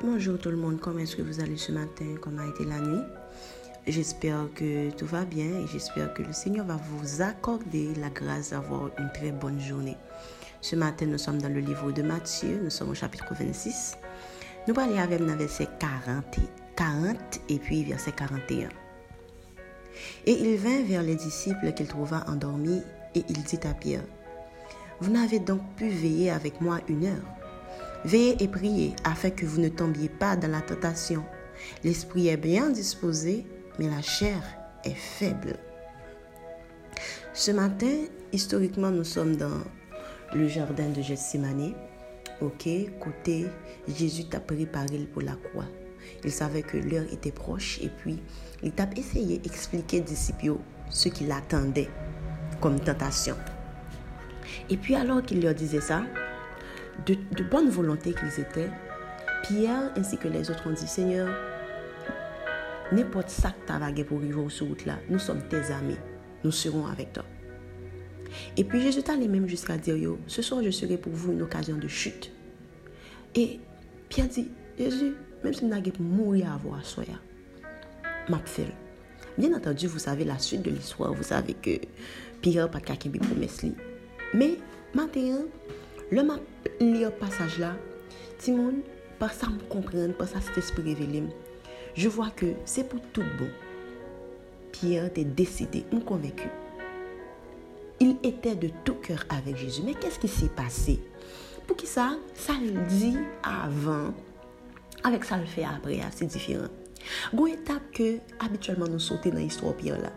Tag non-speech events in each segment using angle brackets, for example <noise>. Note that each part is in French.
bonjour tout le monde, comment est-ce que vous allez ce matin, comment a été la nuit? J'espère que tout va bien et j'espère que le Seigneur va vous accorder la grâce d'avoir une très bonne journée. Ce matin, nous sommes dans le livre de Matthieu, nous sommes au chapitre 26. Nous parlons avec le verset 40, 40 et puis verset 41. Et il vint vers les disciples qu'il trouva endormis et il dit à Pierre, Vous n'avez donc pu veiller avec moi une heure? Veillez et priez afin que vous ne tombiez pas dans la tentation. L'esprit est bien disposé, mais la chair est faible. Ce matin, historiquement, nous sommes dans le jardin de Gethsemane. Ok, côté Jésus t'a préparé pour la croix. Il savait que l'heure était proche et puis il t'a essayé d'expliquer disciples ce qui l'attendait comme tentation. Et puis alors qu'il leur disait ça, de, bonne volonté qu'ils étaient, Pierre ainsi que les autres ont dit, Seigneur, n'importe ça que tu vagué pour arriver sur route là, nous sommes tes amis, nous serons avec toi. Et puis Jésus allé même jusqu'à dire, Yo, ce soir je serai pour vous une occasion de chute. Et Pierre dit, Jésus, même si nous avons mourir à voir soi, m'a fait. Bien entendu, vous savez la suite de l'histoire, vous savez que Pierre pas qui promesse Mais maintenant, le m'a lire passage là, Timon, par ça me comprendre, par ça cet esprit révélé, je vois que c'est pour tout bon. Pierre était décidé, me convaincu. Il était de tout cœur avec Jésus. Mais qu'est-ce qui s'est passé? Pour qui ça? Ça le dit avant, avec ça le fait après, c'est différent. Une étape que habituellement nous sautons dans l'histoire Pierre là.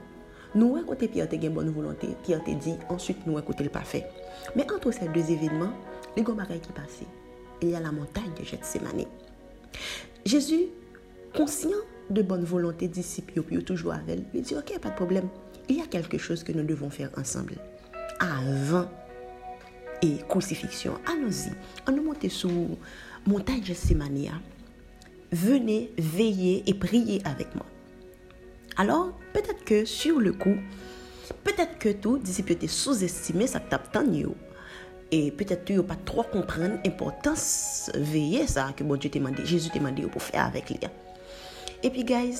Nous, côté Pierre, une bonne volonté. Pierre te dit, ensuite, nous, côté le parfait. Mais entre ces deux événements, les gros qui passaient. Il y a la montagne de Gethsemane. Jésus, conscient de bonne volonté, disciple, puis toujours avec lui dit, ok, pas de problème. Il y a quelque chose que nous devons faire ensemble. Avant et crucifixion, allons-y. On nous monte sur montagne de Gethsemane. Venez veiller et prier avec moi. Alors, peut-être que sur le coup, peut-être que tout disciple était sous-estimé, ça tape tant et peut-être tu n'as pas trop comprendre l'importance veiller ça que bon Dieu t'a demandé, Jésus t'a demandé pour faire avec lui. Et puis, guys,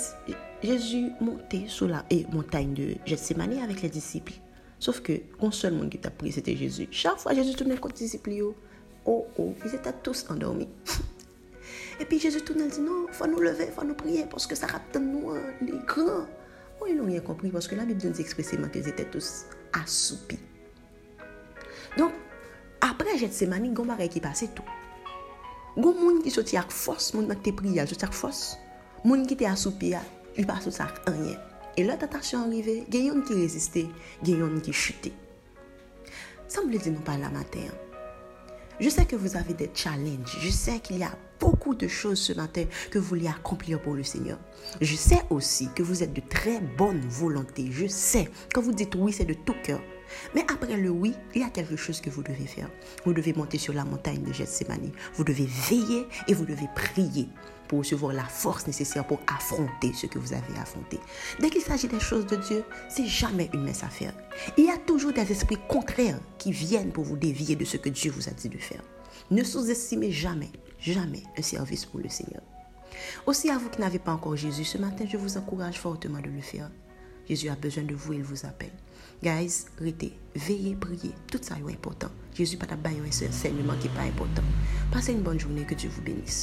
Jésus montait sur la montagne de Gethsemane avec les disciples. Sauf que, un seul monde qui t'a pris, c'était Jésus. Chaque fois, Jésus tournait contre les disciples. Oh, oh, ils étaient tous endormis. <laughs> Et puis Jésus tournait et dit non, il faut nous lever, il faut nous prier parce que ça rapte nous, hein, les grands. Oh, ils n'ont rien compris parce que la Bible nous expressément qu'ils étaient tous assoupis. Donc, après Gethsemane, il y a qui passe tout. Il y a des gens qui sont avec force, des gens qui prié, sont avec force. Les gens qui sont assoupis, ils passent avec rien. Et là, tentation arrivée, il y a des gens qui résistent, il y a des gens qui chutent. Ça me dit nous pas la matin. Je sais que vous avez des challenges. Je sais qu'il y a beaucoup de choses ce matin que vous voulez accomplir pour le Seigneur. Je sais aussi que vous êtes de très bonne volonté. Je sais. Quand vous dites oui, c'est de tout cœur. Mais après le oui, il y a quelque chose que vous devez faire. Vous devez monter sur la montagne de Gethsemane. Vous devez veiller et vous devez prier pour recevoir la force nécessaire pour affronter ce que vous avez affronté. Dès qu'il s'agit des choses de Dieu, c'est jamais une messe à faire. Il y a toujours des esprits contraires qui viennent pour vous dévier de ce que Dieu vous a dit de faire. Ne sous-estimez jamais, jamais un service pour le Seigneur. Aussi à vous qui n'avez pas encore Jésus, ce matin, je vous encourage fortement de le faire. Jésus a besoin de vous, il vous appelle. Guys, rete, veye, priye, tout sa yo important. Jésus pa ta bayon enseignement ki pa important. Passez une bonne journée, que Dieu vous bénisse.